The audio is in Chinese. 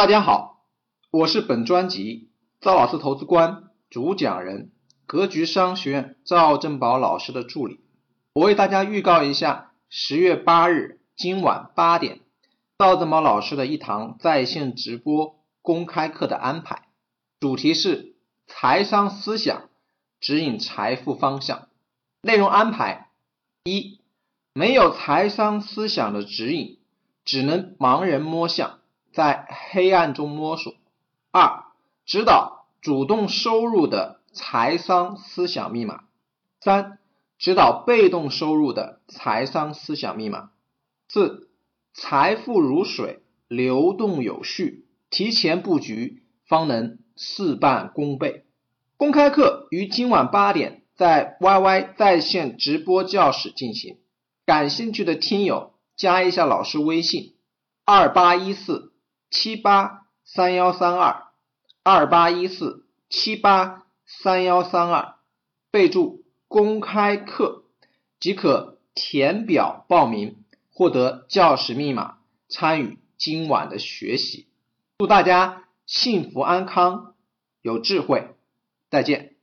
大家好，我是本专辑赵老师投资观主讲人，格局商学院赵正宝老师的助理。我为大家预告一下十月八日今晚八点赵正宝老师的一堂在线直播公开课的安排，主题是财商思想指引财富方向。内容安排一，没有财商思想的指引，只能盲人摸象。在黑暗中摸索。二、指导主动收入的财商思想密码。三、指导被动收入的财商思想密码。四、财富如水，流动有序，提前布局方能事半功倍。公开课于今晚八点在 YY 在线直播教室进行，感兴趣的听友加一下老师微信：二八一四。七八三幺三二二八一四七八三幺三二，备注公开课即可填表报名，获得教室密码，参与今晚的学习。祝大家幸福安康，有智慧，再见。